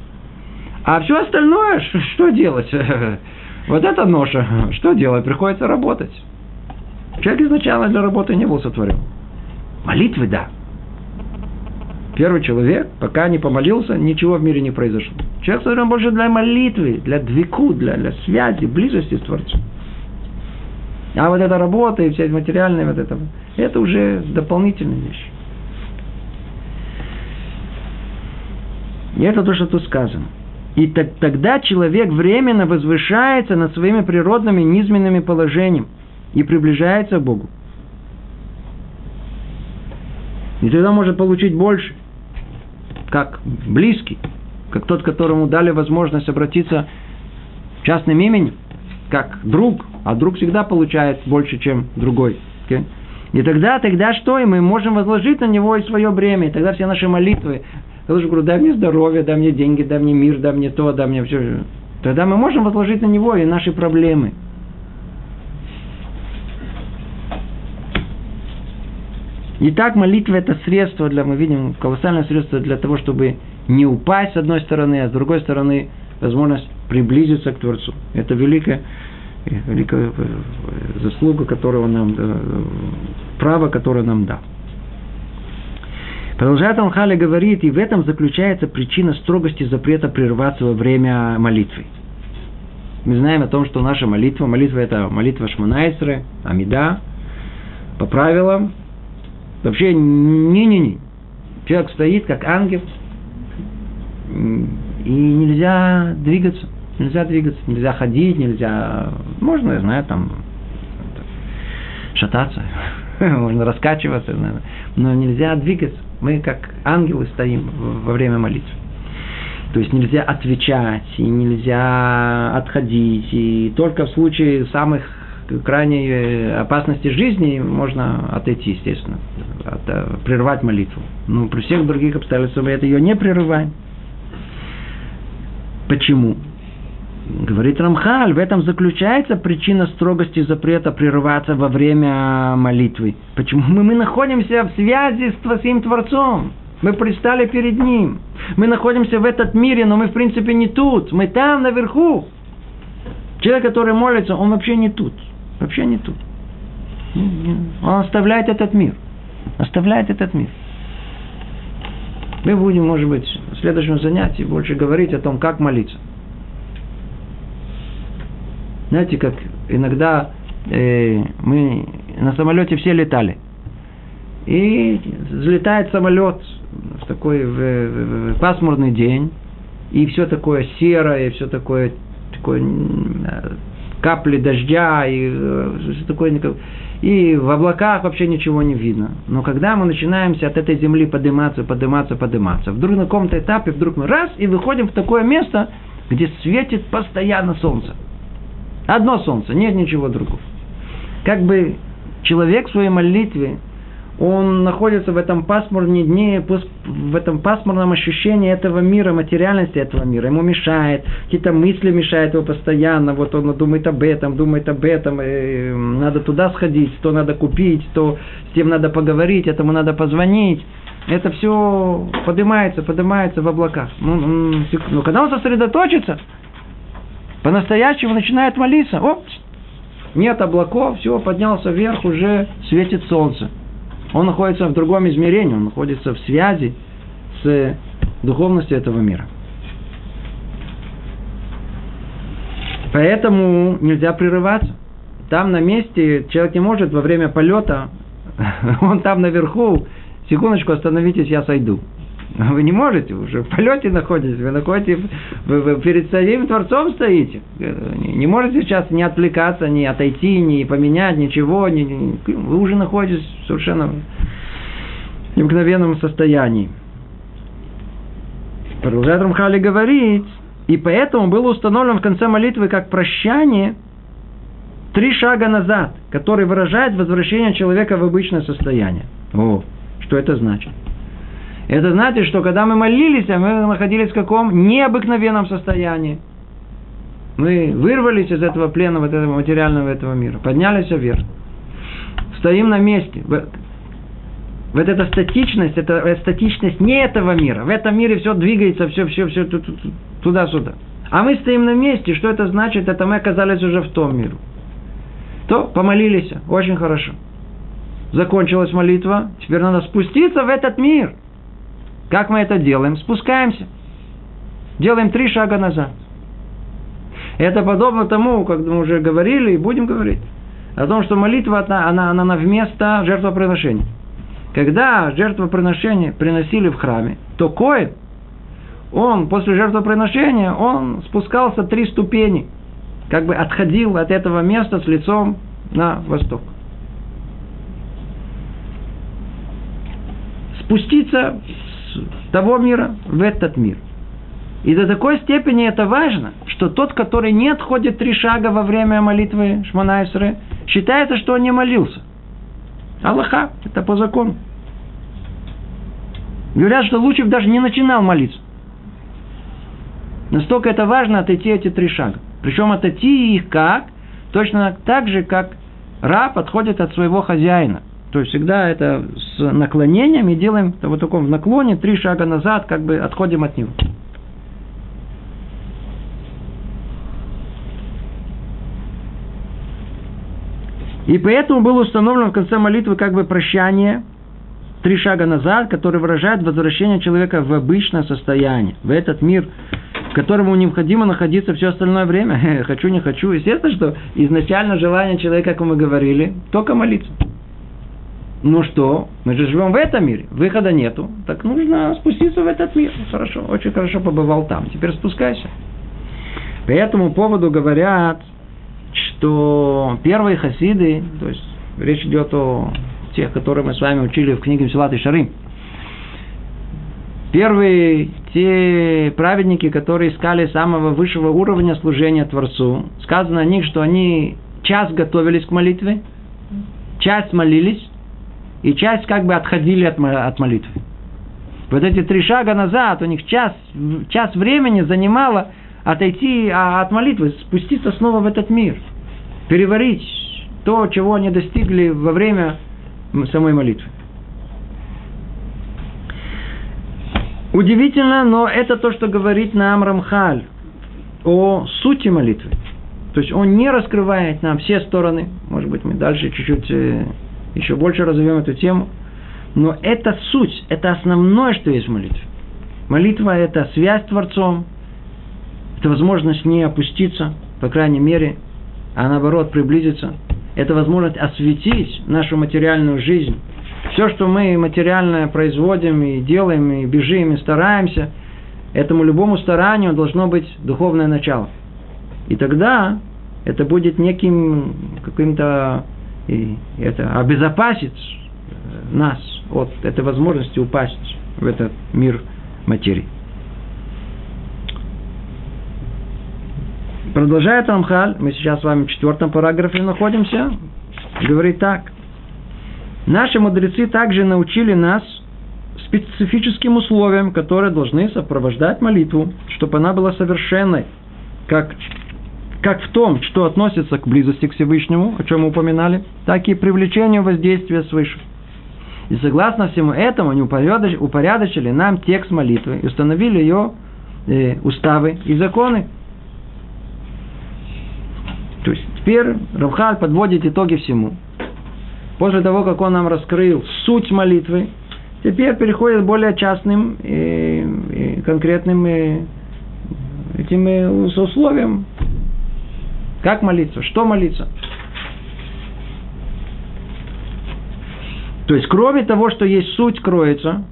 А все остальное, что делать? Вот это ноша. Что делать? Приходится работать. Человек изначально для работы не был сотворен. Молитвы, да. Первый человек, пока не помолился, ничего в мире не произошло. Человек сотворен больше для молитвы, для двику, для, для связи, близости с Творцом. А вот эта работа и вся материальная вот это, это уже дополнительная вещь. И это то, что тут сказано. И так, тогда человек временно возвышается над своими природными низменными положениями и приближается к Богу. И тогда может получить больше, как близкий, как тот, которому дали возможность обратиться частным именем, как друг, а друг всегда получает больше, чем другой. Okay? И тогда, тогда что? И мы можем возложить на него и свое бремя. И тогда все наши молитвы я лучше говорю, дай мне здоровье, дай мне деньги, дай мне мир, дай мне то, дай мне все. Тогда мы можем возложить на него и наши проблемы. Итак, молитва это средство для, мы видим, колоссальное средство для того, чтобы не упасть с одной стороны, а с другой стороны возможность приблизиться к Творцу. Это великое великая заслуга, которую он нам, право, которое нам дал. Продолжает Алхали говорит, и в этом заключается причина строгости запрета прерваться во время молитвы. Мы знаем о том, что наша молитва, молитва это молитва Шманайсры, Амида, по правилам, вообще не-не-не. Человек стоит как ангел, и нельзя двигаться, нельзя двигаться, нельзя ходить, нельзя, можно, я знаю, там, шататься, можно раскачиваться, но нельзя двигаться. Мы как ангелы стоим во время молитвы. То есть нельзя отвечать, и нельзя отходить, и только в случае самых крайней э, опасности жизни можно отойти, естественно, от, э, прервать молитву. Но при всех других обстоятельствах мы это ее не прерываем. Почему? Говорит Рамхаль, в этом заключается причина строгости запрета прерываться во время молитвы. Почему мы, мы находимся в связи с своим Творцом? Мы пристали перед Ним. Мы находимся в этот мире, но мы в принципе не тут. Мы там, наверху. Человек, который молится, он вообще не тут. Вообще не тут. Он оставляет этот мир. Оставляет этот мир. Мы будем, может быть, в следующем занятии больше говорить о том, как молиться. Знаете, как иногда э, мы на самолете все летали. И взлетает самолет в такой в, в, в пасмурный день, и все такое серое, все такое, такое капли дождя, и э, все такое, и в облаках вообще ничего не видно. Но когда мы начинаемся от этой земли подниматься, подниматься, подниматься, вдруг на каком-то этапе, вдруг мы раз и выходим в такое место, где светит постоянно солнце – Одно солнце, нет ничего другого. Как бы человек в своей молитве, он находится в этом пасмурном дне, в этом пасмурном ощущении этого мира, материальности этого мира. Ему мешает, какие-то мысли мешают его постоянно. Вот он думает об этом, думает об этом. И надо туда сходить, то надо купить, то с тем надо поговорить, этому надо позвонить. Это все поднимается, поднимается в облаках. Ну, ну, когда он сосредоточится, по-настоящему начинает молиться. О, нет облаков, все, поднялся вверх, уже светит солнце. Он находится в другом измерении, он находится в связи с духовностью этого мира. Поэтому нельзя прерываться. Там на месте человек не может во время полета, он там наверху, секундочку остановитесь, я сойду. Вы не можете, уже в полете находитесь, вы находитесь, вы, вы перед своим Творцом стоите. Не можете сейчас не отвлекаться, не отойти, не поменять ничего. Не, не, вы уже находитесь совершенно в необыкновенном состоянии. Продолжает Рамхали говорить, и поэтому было установлено в конце молитвы как прощание три шага назад, который выражает возвращение человека в обычное состояние. О, что это значит? Это значит, что когда мы молились, мы находились в каком необыкновенном состоянии. Мы вырвались из этого плена, вот этого материального этого мира, поднялись вверх. Стоим на месте. Вот эта статичность, это статичность не этого мира. В этом мире все двигается, все, все, все туда-сюда. А мы стоим на месте. Что это значит? Это мы оказались уже в том миру. То помолились. Очень хорошо. Закончилась молитва. Теперь надо спуститься в этот мир – как мы это делаем? Спускаемся. Делаем три шага назад. Это подобно тому, как мы уже говорили и будем говорить, о том, что молитва, она, она, она вместо жертвоприношения. Когда жертвоприношение приносили в храме, то Коин, он после жертвоприношения, он спускался три ступени, как бы отходил от этого места с лицом на восток. Спуститься того мира в этот мир. И до такой степени это важно, что тот, который не отходит три шага во время молитвы Шманайсры, считается, что он не молился. Аллаха, это по закону. Говорят, что лучше бы даже не начинал молиться. Настолько это важно отойти эти три шага. Причем отойти их как? Точно так же, как раб отходит от своего хозяина. То есть всегда это с наклонением и делаем в вот таком наклоне три шага назад, как бы отходим от него. И поэтому было установлено в конце молитвы как бы прощание, три шага назад, который выражает возвращение человека в обычное состояние, в этот мир, в котором ему необходимо находиться все остальное время. хочу, не хочу. Естественно, что изначально желание человека, как мы говорили, только молиться. Ну что, мы же живем в этом мире, выхода нету, так нужно спуститься в этот мир. Хорошо, очень хорошо побывал там, теперь спускайся. По этому поводу говорят, что первые хасиды, то есть речь идет о тех, которые мы с вами учили в книге Мсилат и Шарим, первые те праведники, которые искали самого высшего уровня служения Творцу, сказано о них, что они час готовились к молитве, час молились, и часть как бы отходили от, от молитвы. Вот эти три шага назад у них час, час времени занимало отойти а, от молитвы, спуститься снова в этот мир, переварить то, чего они достигли во время самой молитвы. Удивительно, но это то, что говорит нам Рамхаль о сути молитвы. То есть он не раскрывает нам все стороны. Может быть, мы дальше чуть-чуть э, еще больше разовьем эту тему. Но это суть, это основное, что есть в молитве. Молитва – это связь с Творцом, это возможность не опуститься, по крайней мере, а наоборот приблизиться. Это возможность осветить нашу материальную жизнь. Все, что мы материальное производим и делаем, и бежим, и стараемся, этому любому старанию должно быть духовное начало. И тогда это будет неким каким-то и это обезопасит нас от этой возможности упасть в этот мир материи. Продолжает Рамхаль, мы сейчас с вами в четвертом параграфе находимся, говорит так. Наши мудрецы также научили нас специфическим условиям, которые должны сопровождать молитву, чтобы она была совершенной, как как в том, что относится к близости к Всевышнему, о чем мы упоминали, так и привлечению воздействия свыше. И согласно всему этому они упорядочили нам текст молитвы и установили ее э, уставы и законы. То есть теперь Равхаль подводит итоги всему. После того, как он нам раскрыл суть молитвы, теперь переходит к более частным и, и конкретным и, этим условиям, как молиться? Что молиться? То есть, кроме того, что есть суть кроется,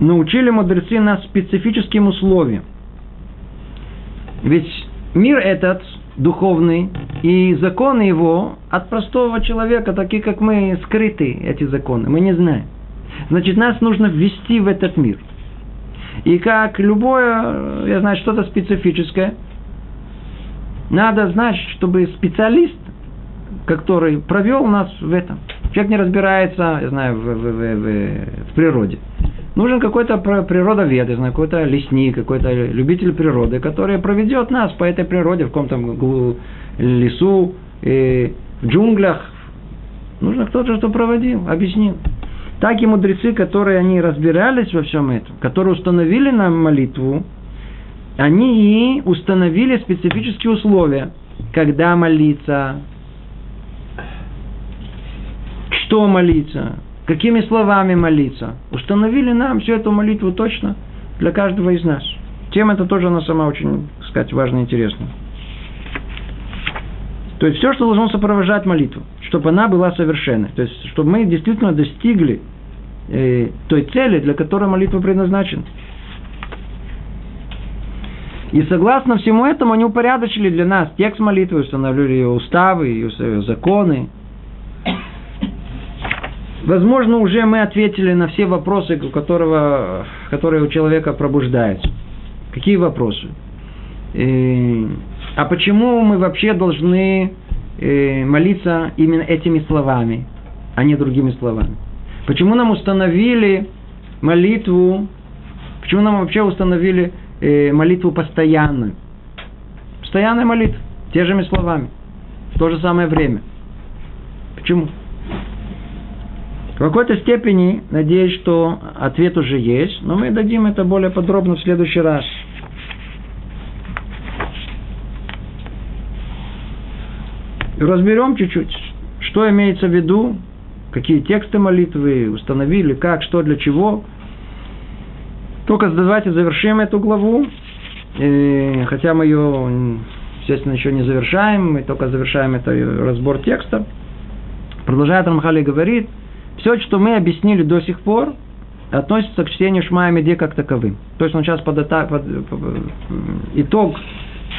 научили мудрецы нас специфическим условиям. Ведь мир этот духовный, и законы его от простого человека, такие как мы, скрыты эти законы, мы не знаем. Значит, нас нужно ввести в этот мир. И как любое, я знаю, что-то специфическое – надо знать, чтобы специалист, который провел нас в этом, человек не разбирается, я знаю, в, в, в, в, в природе. Нужен какой-то природовед, я знаю, какой-то лесник, какой-то любитель природы, который проведет нас по этой природе в каком-то лесу, и в джунглях. Нужно кто-то, что проводил, объяснил. Так и мудрецы, которые они разбирались во всем этом, которые установили нам молитву, они установили специфические условия, когда молиться, что молиться, какими словами молиться. Установили нам всю эту молитву точно для каждого из нас. Тема это тоже она сама очень, так сказать, важная и интересная. То есть все, что должно сопровождать молитву, чтобы она была совершенной. То есть, чтобы мы действительно достигли э, той цели, для которой молитва предназначена. И согласно всему этому они упорядочили для нас текст молитвы, установили ее уставы, ее законы. Возможно, уже мы ответили на все вопросы, у которого, которые у человека пробуждаются. Какие вопросы? И, а почему мы вообще должны э, молиться именно этими словами, а не другими словами? Почему нам установили молитву, почему нам вообще установили э, молитву постоянную. Постоянная молитва, те же словами, в то же самое время. Почему? В какой-то степени, надеюсь, что ответ уже есть, но мы дадим это более подробно в следующий раз. разберем чуть-чуть, что имеется в виду, какие тексты молитвы установили, как, что, для чего. Только давайте завершим эту главу, и, хотя мы ее, естественно, еще не завершаем, мы только завершаем это разбор текста. Продолжает Рамхали говорит, все, что мы объяснили до сих пор, относится к чтению Шмая Меде как таковым. То есть он сейчас под, под, под, под итог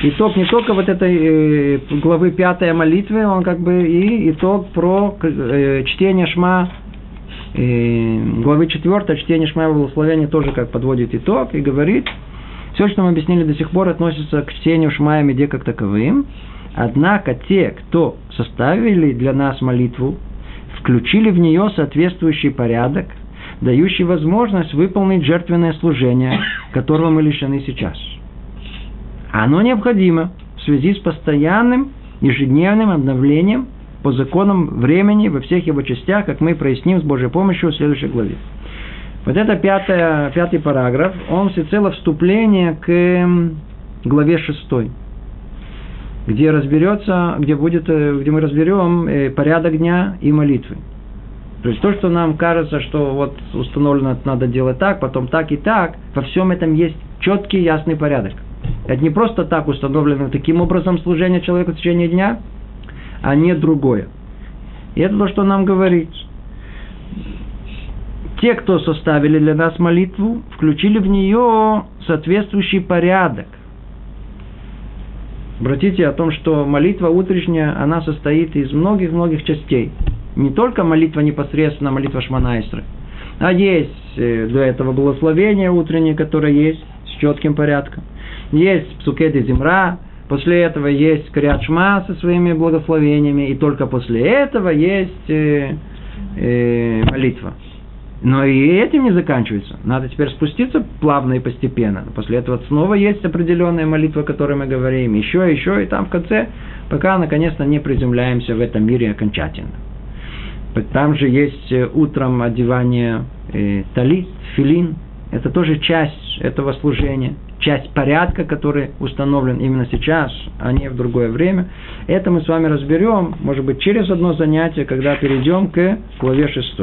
итог не только вот этой э, главы пятой молитвы, он как бы и итог про э, чтение Шма, э, главы четвертой, чтение Шма благословения тоже как подводит итог и говорит, все, что мы объяснили до сих пор, относится к чтению Шма и Меде как таковым. Однако те, кто составили для нас молитву, включили в нее соответствующий порядок, дающий возможность выполнить жертвенное служение, которого мы лишены сейчас – оно необходимо в связи с постоянным ежедневным обновлением по законам времени во всех его частях, как мы проясним с Божьей помощью в следующей главе. Вот это пятая, пятый параграф, он всецело вступление к главе шестой, где разберется, где будет, э, где мы разберем э, порядок дня и молитвы. То есть то, что нам кажется, что вот установлено, надо делать так, потом так и так, во всем этом есть четкий, ясный порядок. Это не просто так установлено таким образом служение человека в течение дня, а не другое. И это то, что нам говорит. Те, кто составили для нас молитву, включили в нее соответствующий порядок. Обратите о том, что молитва утренняя, она состоит из многих-многих частей. Не только молитва непосредственно, молитва Шманайстры, а есть э, до этого благословение утреннее, которое есть с четким порядком есть Псукет и Зимра, после этого есть Криат Шма со своими благословениями, и только после этого есть э, э, молитва. Но и этим не заканчивается. Надо теперь спуститься плавно и постепенно. После этого снова есть определенная молитва, о которой мы говорим. Еще, еще, и там в конце, пока наконец-то не приземляемся в этом мире окончательно. Там же есть э, утром одевание э, талит, филин. Это тоже часть этого служения часть порядка, который установлен именно сейчас, а не в другое время. Это мы с вами разберем, может быть, через одно занятие, когда перейдем к главе 6.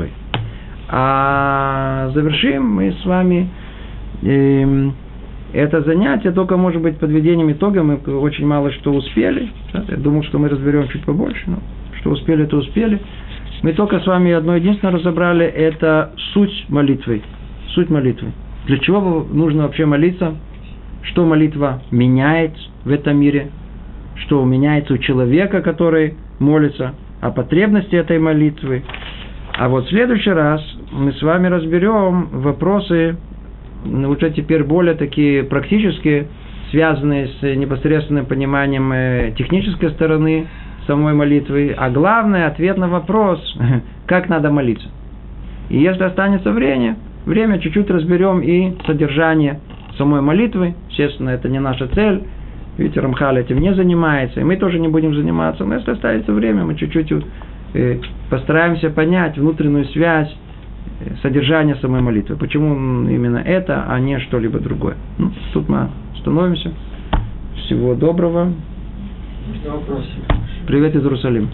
А завершим мы с вами э, это занятие только, может быть, подведением итога. Мы очень мало что успели. Я думал, что мы разберем чуть побольше, но что успели, то успели. Мы только с вами одно единственное разобрали, это суть молитвы. Суть молитвы. Для чего нужно вообще молиться? Что молитва меняет в этом мире, что меняется у человека, который молится, о потребности этой молитвы. А вот в следующий раз мы с вами разберем вопросы, уже теперь более такие практические, связанные с непосредственным пониманием э, технической стороны самой молитвы, а главное ответ на вопрос, как надо молиться. И если останется время, время чуть-чуть разберем и содержание самой молитвы. Естественно, это не наша цель. Видите, Рамхал этим не занимается, и мы тоже не будем заниматься. Но если останется время, мы чуть-чуть э, постараемся понять внутреннюю связь, э, содержание самой молитвы. Почему именно это, а не что-либо другое. Ну, тут мы остановимся. Всего доброго. Привет из Иерусалима.